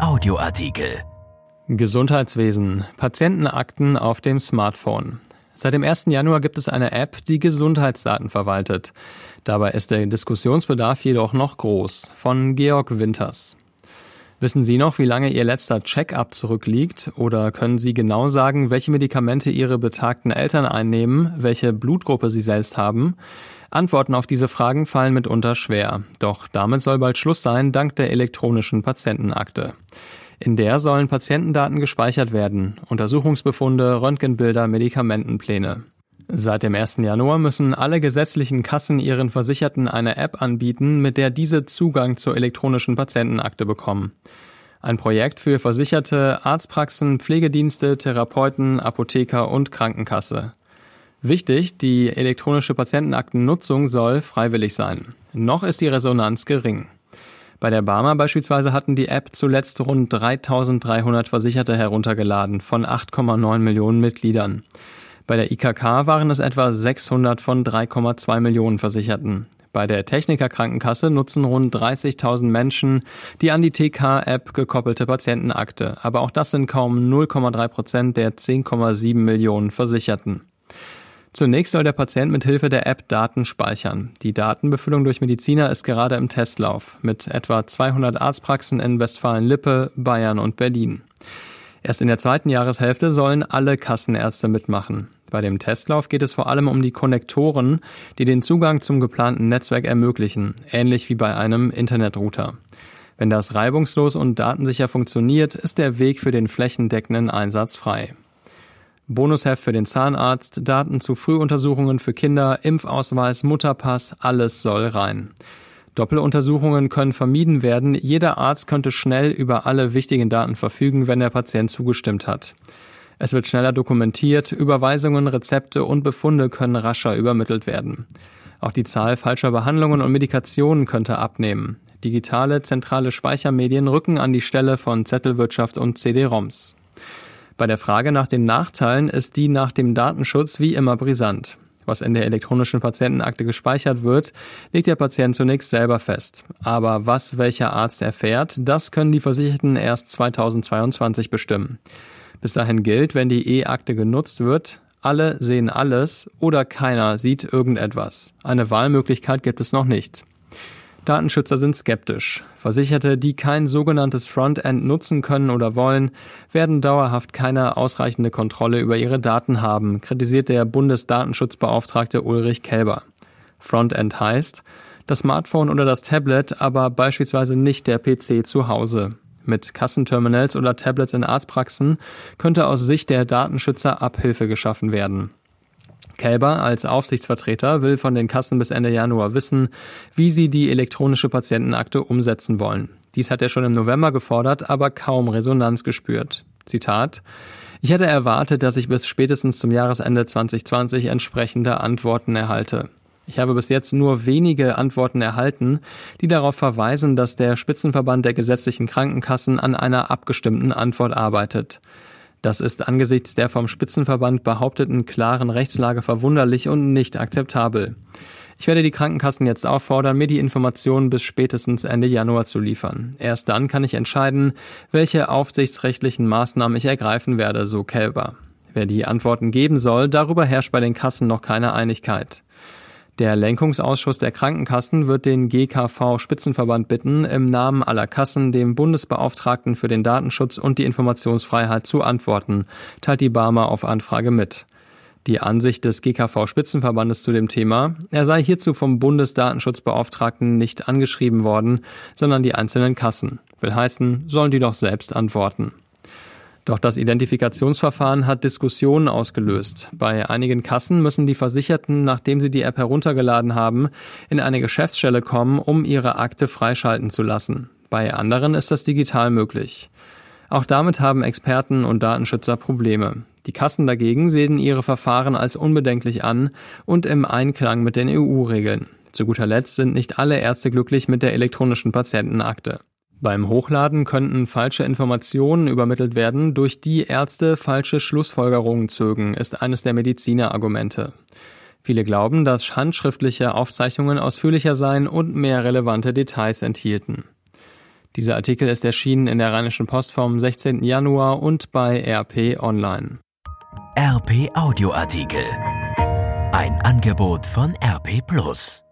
Audioartikel. Gesundheitswesen. Patientenakten auf dem Smartphone. Seit dem 1. Januar gibt es eine App, die Gesundheitsdaten verwaltet. Dabei ist der Diskussionsbedarf jedoch noch groß. Von Georg Winters. Wissen Sie noch, wie lange Ihr letzter Check-up zurückliegt? Oder können Sie genau sagen, welche Medikamente Ihre betagten Eltern einnehmen, welche Blutgruppe Sie selbst haben? Antworten auf diese Fragen fallen mitunter schwer. Doch damit soll bald Schluss sein, dank der elektronischen Patientenakte. In der sollen Patientendaten gespeichert werden, Untersuchungsbefunde, Röntgenbilder, Medikamentenpläne. Seit dem 1. Januar müssen alle gesetzlichen Kassen ihren Versicherten eine App anbieten, mit der diese Zugang zur elektronischen Patientenakte bekommen. Ein Projekt für Versicherte, Arztpraxen, Pflegedienste, Therapeuten, Apotheker und Krankenkasse. Wichtig, die elektronische Patientenaktennutzung soll freiwillig sein. Noch ist die Resonanz gering. Bei der Barmer beispielsweise hatten die App zuletzt rund 3300 Versicherte heruntergeladen von 8,9 Millionen Mitgliedern. Bei der IKK waren es etwa 600 von 3,2 Millionen Versicherten. Bei der Techniker Krankenkasse nutzen rund 30.000 Menschen die an die TK-App gekoppelte Patientenakte. Aber auch das sind kaum 0,3 Prozent der 10,7 Millionen Versicherten. Zunächst soll der Patient mit Hilfe der App Daten speichern. Die Datenbefüllung durch Mediziner ist gerade im Testlauf mit etwa 200 Arztpraxen in Westfalen-Lippe, Bayern und Berlin. Erst in der zweiten Jahreshälfte sollen alle Kassenärzte mitmachen. Bei dem Testlauf geht es vor allem um die Konnektoren, die den Zugang zum geplanten Netzwerk ermöglichen, ähnlich wie bei einem Internetrouter. Wenn das reibungslos und datensicher funktioniert, ist der Weg für den flächendeckenden Einsatz frei. Bonusheft für den Zahnarzt, Daten zu Frühuntersuchungen für Kinder, Impfausweis, Mutterpass, alles soll rein. Doppeluntersuchungen können vermieden werden. Jeder Arzt könnte schnell über alle wichtigen Daten verfügen, wenn der Patient zugestimmt hat. Es wird schneller dokumentiert, Überweisungen, Rezepte und Befunde können rascher übermittelt werden. Auch die Zahl falscher Behandlungen und Medikationen könnte abnehmen. Digitale zentrale Speichermedien rücken an die Stelle von Zettelwirtschaft und CD-ROMs. Bei der Frage nach den Nachteilen ist die nach dem Datenschutz wie immer brisant. Was in der elektronischen Patientenakte gespeichert wird, legt der Patient zunächst selber fest. Aber was welcher Arzt erfährt, das können die Versicherten erst 2022 bestimmen. Bis dahin gilt, wenn die E-Akte genutzt wird, alle sehen alles oder keiner sieht irgendetwas. Eine Wahlmöglichkeit gibt es noch nicht. Datenschützer sind skeptisch. Versicherte, die kein sogenanntes Frontend nutzen können oder wollen, werden dauerhaft keine ausreichende Kontrolle über ihre Daten haben, kritisiert der Bundesdatenschutzbeauftragte Ulrich Kelber. Frontend heißt, das Smartphone oder das Tablet, aber beispielsweise nicht der PC zu Hause. Mit Kassenterminals oder Tablets in Arztpraxen könnte aus Sicht der Datenschützer Abhilfe geschaffen werden. Kälber als Aufsichtsvertreter will von den Kassen bis Ende Januar wissen, wie sie die elektronische Patientenakte umsetzen wollen. Dies hat er schon im November gefordert, aber kaum Resonanz gespürt. Zitat Ich hätte erwartet, dass ich bis spätestens zum Jahresende 2020 entsprechende Antworten erhalte. Ich habe bis jetzt nur wenige Antworten erhalten, die darauf verweisen, dass der Spitzenverband der gesetzlichen Krankenkassen an einer abgestimmten Antwort arbeitet. Das ist angesichts der vom Spitzenverband behaupteten klaren Rechtslage verwunderlich und nicht akzeptabel. Ich werde die Krankenkassen jetzt auffordern, mir die Informationen bis spätestens Ende Januar zu liefern. Erst dann kann ich entscheiden, welche aufsichtsrechtlichen Maßnahmen ich ergreifen werde, so Kelber. Wer die Antworten geben soll, darüber herrscht bei den Kassen noch keine Einigkeit. Der Lenkungsausschuss der Krankenkassen wird den GKV Spitzenverband bitten, im Namen aller Kassen dem Bundesbeauftragten für den Datenschutz und die Informationsfreiheit zu antworten, teilt die Barmer auf Anfrage mit. Die Ansicht des GKV Spitzenverbandes zu dem Thema, er sei hierzu vom Bundesdatenschutzbeauftragten nicht angeschrieben worden, sondern die einzelnen Kassen. Will heißen, sollen die doch selbst antworten. Doch das Identifikationsverfahren hat Diskussionen ausgelöst. Bei einigen Kassen müssen die Versicherten, nachdem sie die App heruntergeladen haben, in eine Geschäftsstelle kommen, um ihre Akte freischalten zu lassen. Bei anderen ist das digital möglich. Auch damit haben Experten und Datenschützer Probleme. Die Kassen dagegen sehen ihre Verfahren als unbedenklich an und im Einklang mit den EU-Regeln. Zu guter Letzt sind nicht alle Ärzte glücklich mit der elektronischen Patientenakte. Beim Hochladen könnten falsche Informationen übermittelt werden, durch die Ärzte falsche Schlussfolgerungen zögen, ist eines der Medizinerargumente. Viele glauben, dass handschriftliche Aufzeichnungen ausführlicher seien und mehr relevante Details enthielten. Dieser Artikel ist erschienen in der Rheinischen Post vom 16. Januar und bei RP Online. RP Audioartikel. Ein Angebot von RP Plus.